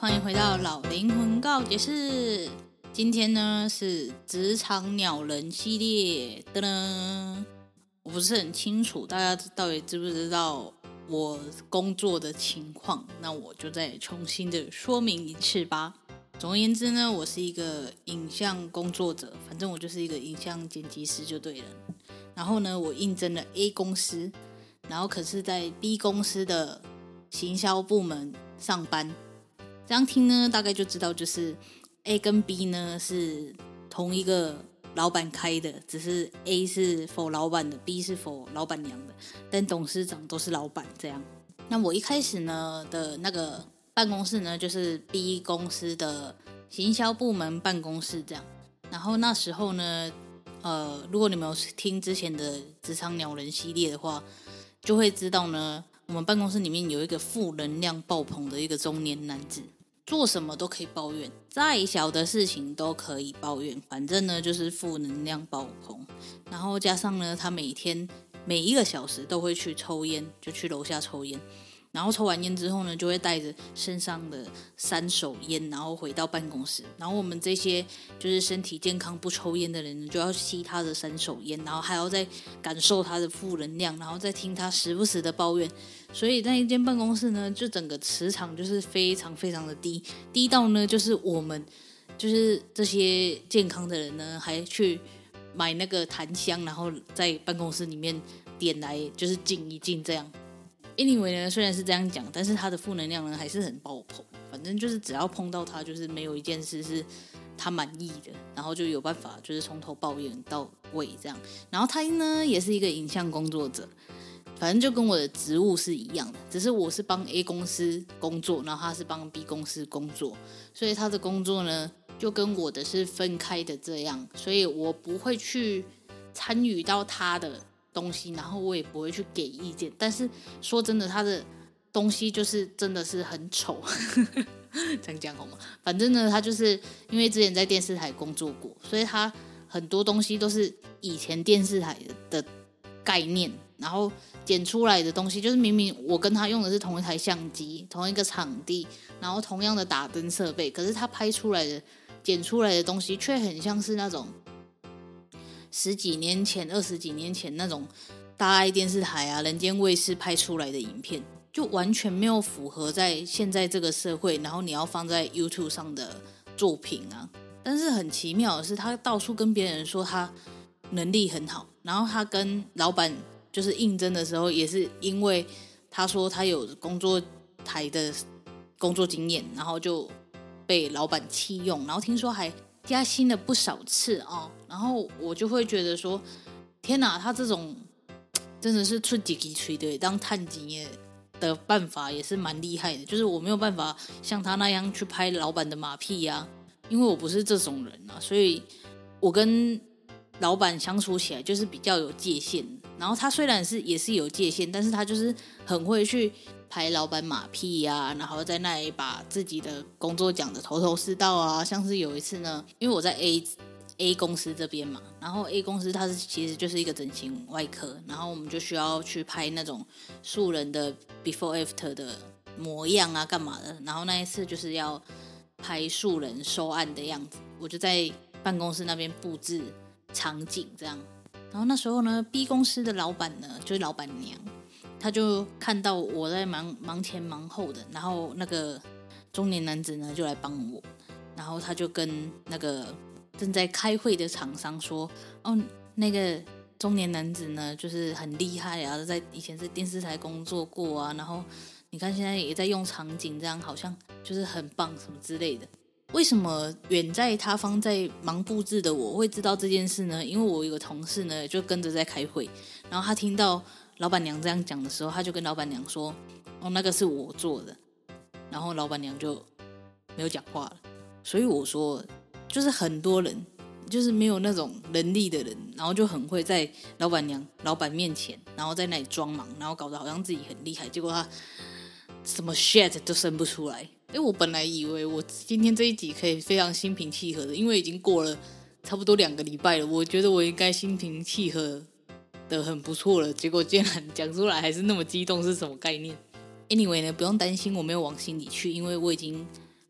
欢迎回到老灵魂告解室。今天呢是职场鸟人系列的呢，我不是很清楚大家到底知不知道我工作的情况，那我就再重新的说明一次吧。总而言之呢，我是一个影像工作者，反正我就是一个影像剪辑师就对了。然后呢，我应征了 A 公司，然后可是在 B 公司的行销部门上班。这样听呢，大概就知道，就是 A 跟 B 呢是同一个老板开的，只是 A 是否老板的，B 是否老板娘的，但董事长都是老板这样。那我一开始呢的那个办公室呢，就是 B 公司的行销部门办公室这样。然后那时候呢，呃，如果你们有听之前的职场鸟人系列的话，就会知道呢，我们办公室里面有一个负能量爆棚的一个中年男子。做什么都可以抱怨，再小的事情都可以抱怨，反正呢就是负能量爆棚。然后加上呢，他每天每一个小时都会去抽烟，就去楼下抽烟。然后抽完烟之后呢，就会带着身上的三手烟，然后回到办公室。然后我们这些就是身体健康不抽烟的人，就要吸他的三手烟，然后还要再感受他的负能量，然后再听他时不时的抱怨。所以那一间办公室呢，就整个磁场就是非常非常的低，低到呢就是我们就是这些健康的人呢，还去买那个檀香，然后在办公室里面点来就是静一静这样。Anyway 呢，虽然是这样讲，但是他的负能量呢还是很爆棚。反正就是只要碰到他，就是没有一件事是他满意的，然后就有办法就是从头抱怨到尾这样。然后他呢也是一个影像工作者，反正就跟我的职务是一样的，只是我是帮 A 公司工作，然后他是帮 B 公司工作，所以他的工作呢就跟我的是分开的这样，所以我不会去参与到他的。东西，然后我也不会去给意见。但是说真的，他的东西就是真的是很丑，这样讲好吗？反正呢，他就是因为之前在电视台工作过，所以他很多东西都是以前电视台的概念，然后剪出来的东西就是明明我跟他用的是同一台相机、同一个场地，然后同样的打灯设备，可是他拍出来的、剪出来的东西却很像是那种。十几年前、二十几年前那种大爱电视台啊、人间卫视拍出来的影片，就完全没有符合在现在这个社会，然后你要放在 YouTube 上的作品啊。但是很奇妙的是，他到处跟别人说他能力很好，然后他跟老板就是应征的时候，也是因为他说他有工作台的工作经验，然后就被老板弃用，然后听说还。加薪了不少次哦，然后我就会觉得说，天哪，他这种真的是出几几锤的当探金的办法也是蛮厉害的，就是我没有办法像他那样去拍老板的马屁呀、因为我不是这种人啊，所以我跟老板相处起来就是比较有界限。然后他虽然是也是有界限，但是他就是很会去。拍老板马屁呀、啊，然后在那里把自己的工作讲得头头是道啊。像是有一次呢，因为我在 A A 公司这边嘛，然后 A 公司它是其实就是一个整形外科，然后我们就需要去拍那种素人的 before after 的模样啊，干嘛的？然后那一次就是要拍素人收案的样子，我就在办公室那边布置场景这样。然后那时候呢，B 公司的老板呢，就是老板娘，她就看到我在忙忙前忙后的，然后那个中年男子呢就来帮我，然后他就跟那个。正在开会的厂商说：“哦，那个中年男子呢，就是很厉害啊，在以前是电视台工作过啊，然后你看现在也在用场景，这样好像就是很棒什么之类的。为什么远在他方在忙布置的我会知道这件事呢？因为我有个同事呢，就跟着在开会，然后他听到老板娘这样讲的时候，他就跟老板娘说：‘哦，那个是我做的。’然后老板娘就没有讲话了。所以我说。”就是很多人，就是没有那种能力的人，然后就很会在老板娘、老板面前，然后在那里装忙，然后搞得好像自己很厉害，结果他什么 shit 都生不出来。哎，我本来以为我今天这一集可以非常心平气和的，因为已经过了差不多两个礼拜了，我觉得我应该心平气和的很不错了。结果竟然讲出来还是那么激动，是什么概念？Anyway 呢，不用担心，我没有往心里去，因为我已经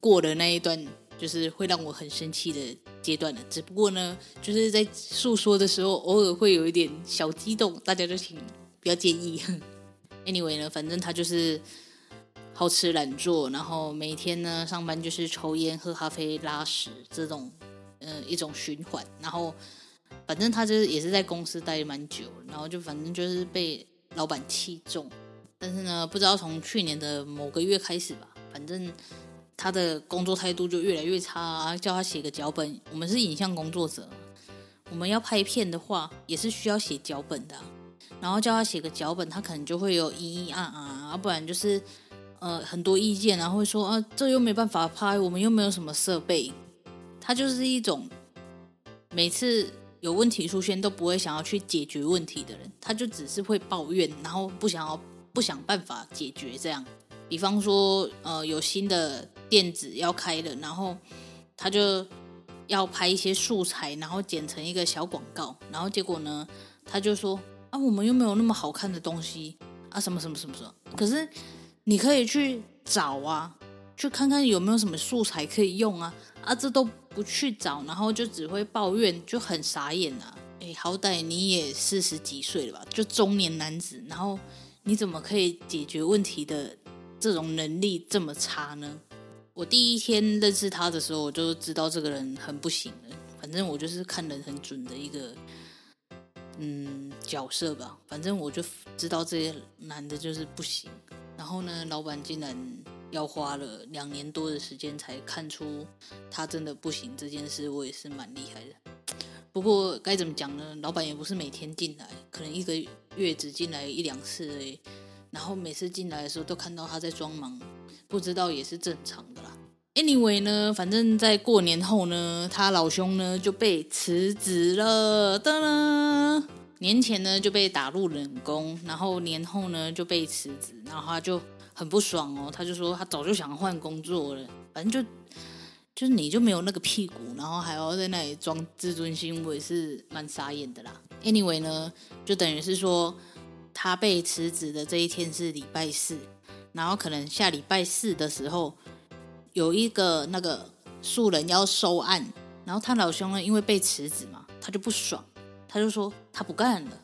过了那一段。就是会让我很生气的阶段了，只不过呢，就是在诉说的时候，偶尔会有一点小激动，大家就请不要介意。Anyway 呢，反正他就是好吃懒做，然后每天呢上班就是抽烟、喝咖啡、拉屎这种，呃，一种循环。然后反正他就是也是在公司待蛮久，然后就反正就是被老板器重。但是呢，不知道从去年的某个月开始吧，反正。他的工作态度就越来越差，叫他写个脚本。我们是影像工作者，我们要拍片的话也是需要写脚本的。然后叫他写个脚本，他可能就会有咿咿啊啊，不然就是呃很多意见，然后会说啊这又没办法拍，我们又没有什么设备。他就是一种每次有问题出现都不会想要去解决问题的人，他就只是会抱怨，然后不想要不想办法解决这样。比方说，呃，有新的店子要开了，然后他就要拍一些素材，然后剪成一个小广告，然后结果呢，他就说啊，我们又没有那么好看的东西啊，什么什么什么什么。可是你可以去找啊，去看看有没有什么素材可以用啊，啊，这都不去找，然后就只会抱怨，就很傻眼啊。哎，好歹你也四十几岁了吧，就中年男子，然后你怎么可以解决问题的？这种能力这么差呢？我第一天认识他的时候，我就知道这个人很不行了。反正我就是看人很准的一个，嗯，角色吧。反正我就知道这些男的就是不行。然后呢，老板竟然要花了两年多的时间才看出他真的不行这件事，我也是蛮厉害的。不过该怎么讲呢？老板也不是每天进来，可能一个月只进来一两次而已。然后每次进来的时候都看到他在装忙，不知道也是正常的啦。Anyway 呢，反正在过年后呢，他老兄呢就被辞职了。哒啦，年前呢就被打入冷宫，然后年后呢就被辞职，然后他就很不爽哦，他就说他早就想换工作了，反正就就是你就没有那个屁股，然后还要在那里装自尊心，我也是蛮傻眼的啦。Anyway 呢，就等于是说。他被辞职的这一天是礼拜四，然后可能下礼拜四的时候有一个那个素人要收案，然后他老兄呢，因为被辞职嘛，他就不爽，他就说他不干了，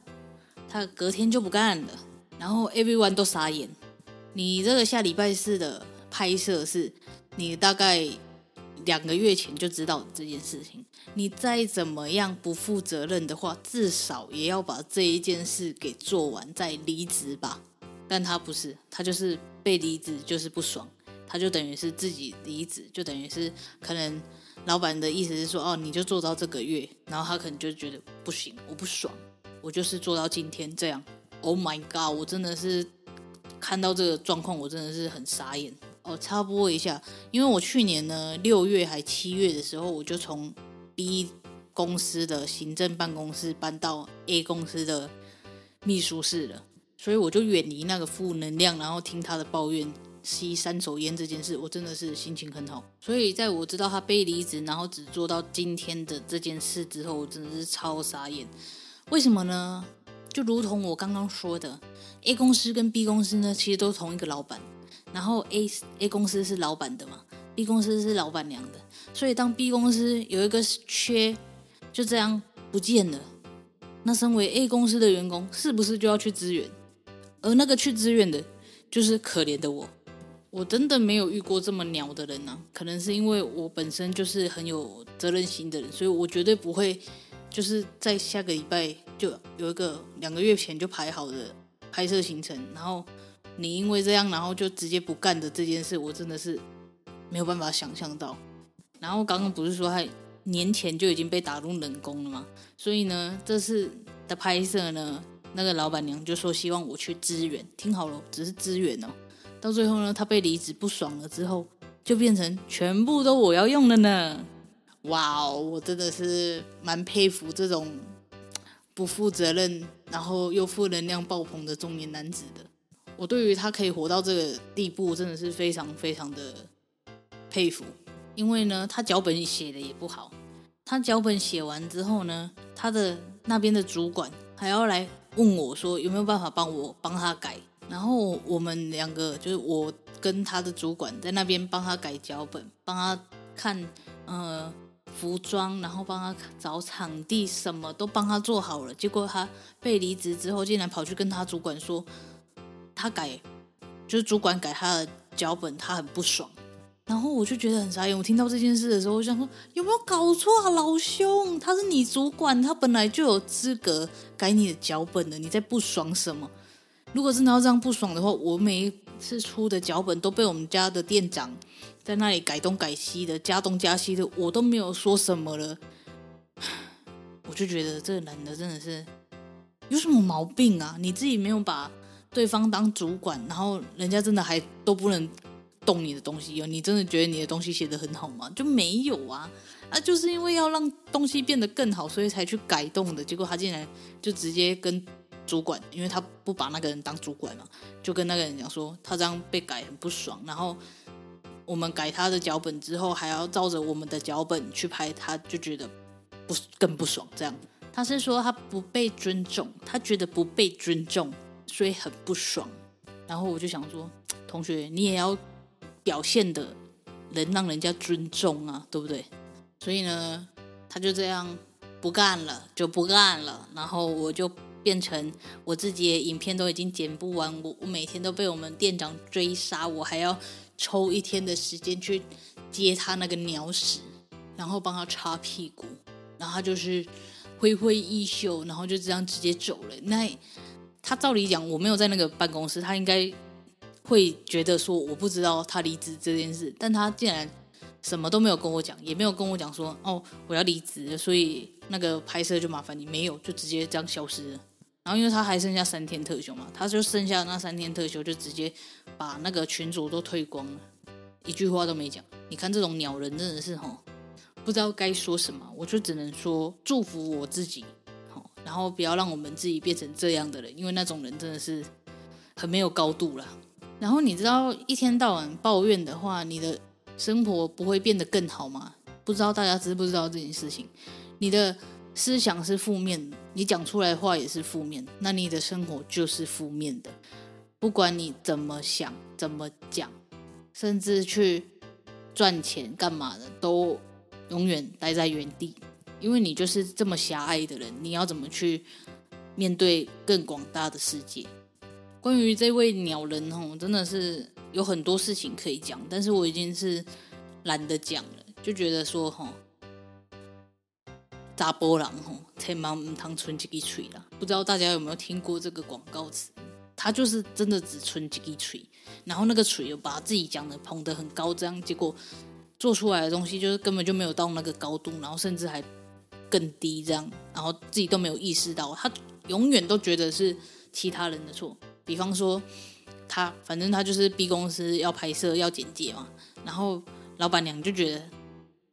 他隔天就不干了，然后 everyone 都傻眼，你这个下礼拜四的拍摄是你大概两个月前就知道这件事情。你再怎么样不负责任的话，至少也要把这一件事给做完再离职吧。但他不是，他就是被离职就是不爽，他就等于是自己离职，就等于是可能老板的意思是说，哦，你就做到这个月，然后他可能就觉得不行，我不爽，我就是做到今天这样。Oh my god，我真的是看到这个状况，我真的是很傻眼。哦，插播一下，因为我去年呢六月还七月的时候，我就从 B 公司的行政办公室搬到 A 公司的秘书室了，所以我就远离那个负能量，然后听他的抱怨，吸三手烟这件事，我真的是心情很好。所以在我知道他被离职，然后只做到今天的这件事之后，我真的是超傻眼。为什么呢？就如同我刚刚说的，A 公司跟 B 公司呢，其实都同一个老板。然后 A A 公司是老板的嘛，B 公司是老板娘的。所以当 B 公司有一个缺，就这样不见了，那身为 A 公司的员工，是不是就要去支援？而那个去支援的，就是可怜的我。我真的没有遇过这么鸟的人啊！可能是因为我本身就是很有责任心的人，所以我绝对不会就是在下个礼拜就有一个两个月前就排好的拍摄行程，然后你因为这样，然后就直接不干的这件事，我真的是没有办法想象到。然后刚刚不是说他年前就已经被打入冷宫了吗？所以呢，这次的拍摄呢，那个老板娘就说希望我去支援。听好了，只是支援哦。到最后呢，他被离职不爽了之后，就变成全部都我要用了呢。哇哦，我真的是蛮佩服这种不负责任，然后又负能量爆棚的中年男子的。我对于他可以活到这个地步，真的是非常非常的佩服。因为呢，他脚本写的也不好。他脚本写完之后呢，他的那边的主管还要来问我说，有没有办法帮我帮他改。然后我们两个就是我跟他的主管在那边帮他改脚本，帮他看呃服装，然后帮他找场地，什么都帮他做好了。结果他被离职之后，竟然跑去跟他主管说，他改就是主管改他的脚本，他很不爽。然后我就觉得很傻眼。我听到这件事的时候，我想说有没有搞错啊，老兄？他是你主管，他本来就有资格改你的脚本的，你在不爽什么？如果真的要这样不爽的话，我每一次出的脚本都被我们家的店长在那里改东改西的，加东加西的，我都没有说什么了。我就觉得这男的真的是有什么毛病啊？你自己没有把对方当主管，然后人家真的还都不能。动你的东西哦，你真的觉得你的东西写得很好吗？就没有啊，啊，就是因为要让东西变得更好，所以才去改动的。结果他竟然就直接跟主管，因为他不把那个人当主管嘛，就跟那个人讲说他这样被改很不爽。然后我们改他的脚本之后，还要照着我们的脚本去拍，他就觉得不更不爽。这样他是说他不被尊重，他觉得不被尊重，所以很不爽。然后我就想说，同学你也要。表现的能让人家尊重啊，对不对？所以呢，他就这样不干了，就不干了。然后我就变成我自己影片都已经剪不完，我我每天都被我们店长追杀，我还要抽一天的时间去接他那个鸟屎，然后帮他擦屁股，然后他就是挥挥衣袖，然后就这样直接走了。那他照理讲，我没有在那个办公室，他应该。会觉得说我不知道他离职这件事，但他竟然什么都没有跟我讲，也没有跟我讲说哦，我要离职，所以那个拍摄就麻烦你，没有，就直接这样消失了。然后因为他还剩下三天特休嘛，他就剩下那三天特休，就直接把那个群主都退光了，一句话都没讲。你看这种鸟人真的是吼，不知道该说什么，我就只能说祝福我自己，好，然后不要让我们自己变成这样的人，因为那种人真的是很没有高度了。然后你知道一天到晚抱怨的话，你的生活不会变得更好吗？不知道大家知不知道这件事情？你的思想是负面的，你讲出来的话也是负面，那你的生活就是负面的。不管你怎么想、怎么讲，甚至去赚钱干嘛的，都永远待在原地，因为你就是这么狭隘的人。你要怎么去面对更广大的世界？关于这位鸟人吼，真的是有很多事情可以讲，但是我已经是懒得讲了，就觉得说吼，查甫人吼，千万唔通存一支嘴啦。不知道大家有没有听过这个广告词？他就是真的只存一支嘴，然后那个嘴又把自己讲的捧得很高，这样结果做出来的东西就是根本就没有到那个高度，然后甚至还更低这样，然后自己都没有意识到，他永远都觉得是其他人的错。比方说，他反正他就是 B 公司要拍摄要剪接嘛，然后老板娘就觉得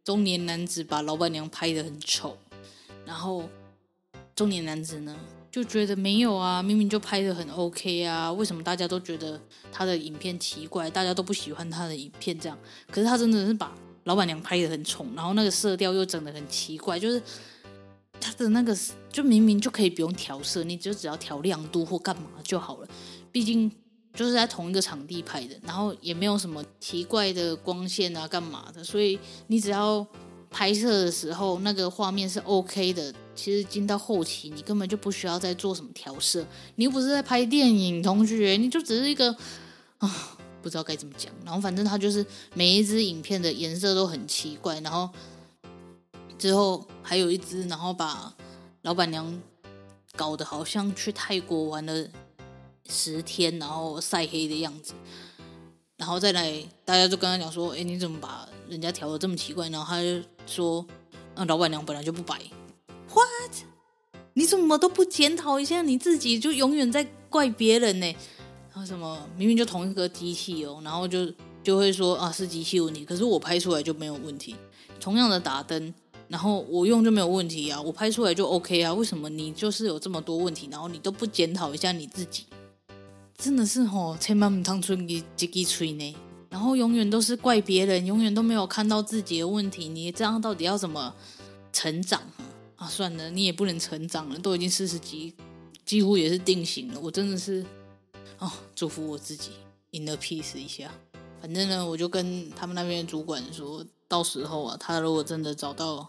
中年男子把老板娘拍得很丑，然后中年男子呢就觉得没有啊，明明就拍得很 OK 啊，为什么大家都觉得他的影片奇怪，大家都不喜欢他的影片这样？可是他真的是把老板娘拍得很丑，然后那个色调又整得很奇怪，就是他的那个就明明就可以不用调色，你就只要调亮度或干嘛就好了，毕竟。就是在同一个场地拍的，然后也没有什么奇怪的光线啊，干嘛的，所以你只要拍摄的时候那个画面是 OK 的，其实进到后期你根本就不需要再做什么调色，你又不是在拍电影，同学，你就只是一个啊，不知道该怎么讲，然后反正他就是每一支影片的颜色都很奇怪，然后之后还有一支，然后把老板娘搞得好像去泰国玩了。十天，然后晒黑的样子，然后再来，大家就跟他讲说：“哎，你怎么把人家调的这么奇怪？”然后他就说：“那老板娘本来就不白。”What？你怎么都不检讨一下你自己，就永远在怪别人呢？然后什么明明就同一个机器哦，然后就就会说啊是机器问题，可是我拍出来就没有问题。同样的打灯，然后我用就没有问题啊，我拍出来就 OK 啊。为什么你就是有这么多问题，然后你都不检讨一下你自己？真的是吼，千万不能出一一记吹呢，然后永远都是怪别人，永远都没有看到自己的问题。你这样到底要怎么成长啊？算了，你也不能成长了，都已经四十几，几乎也是定型了。我真的是哦，祝福我自己 inner peace 一下。反正呢，我就跟他们那边主管说，到时候啊，他如果真的找到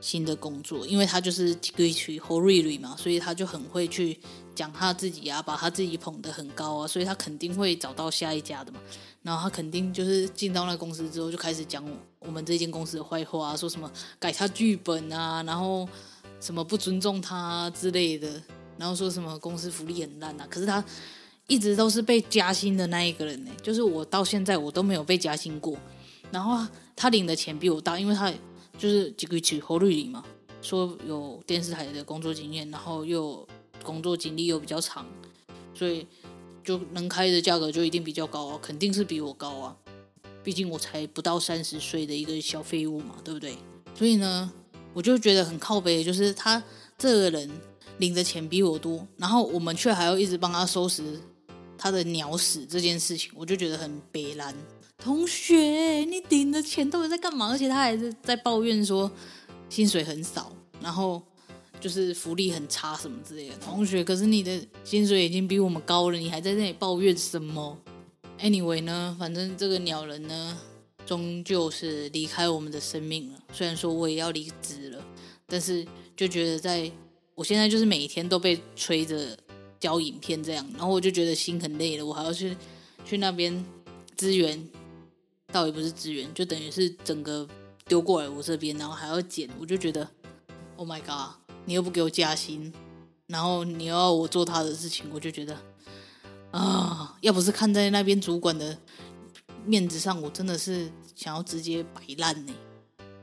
新的工作，因为他就是几个区侯瑞瑞嘛，所以他就很会去。讲他自己啊，把他自己捧得很高啊，所以他肯定会找到下一家的嘛。然后他肯定就是进到那公司之后，就开始讲我们这间公司的坏话啊，说什么改他剧本啊，然后什么不尊重他之类的，然后说什么公司福利很烂啊。可是他一直都是被加薪的那一个人呢，就是我到现在我都没有被加薪过。然后他领的钱比我大，因为他就是几个起侯绿里嘛，说有电视台的工作经验，然后又。工作经历又比较长，所以就能开的价格就一定比较高啊，肯定是比我高啊。毕竟我才不到三十岁的一个小废物嘛，对不对？所以呢，我就觉得很靠北，就是他这个人领的钱比我多，然后我们却还要一直帮他收拾他的鸟屎这件事情，我就觉得很悲然。同学，你领的钱到底在干嘛？而且他还是在抱怨说薪水很少，然后。就是福利很差什么之类的，同学，可是你的薪水已经比我们高了，你还在那里抱怨什么？Anyway 呢，反正这个鸟人呢，终究是离开我们的生命了。虽然说我也要离职了，但是就觉得在我现在就是每天都被催着交影片这样，然后我就觉得心很累了，我还要去去那边支援，倒也不是支援，就等于是整个丢过来我这边，然后还要剪，我就觉得 Oh my God。你又不给我加薪，然后你要我做他的事情，我就觉得啊，要不是看在那边主管的面子上，我真的是想要直接摆烂呢。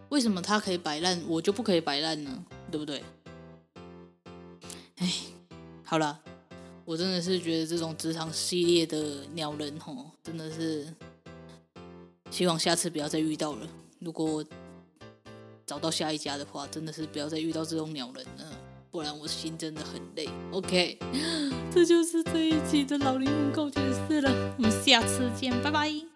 为什么他可以摆烂，我就不可以摆烂呢？对不对？哎，好了，我真的是觉得这种职场系列的鸟人吼，真的是希望下次不要再遇到了。如果找到下一家的话，真的是不要再遇到这种鸟人了，不然我心真的很累。OK，这就是这一期的老灵魂告解室了，我们下次见，拜拜。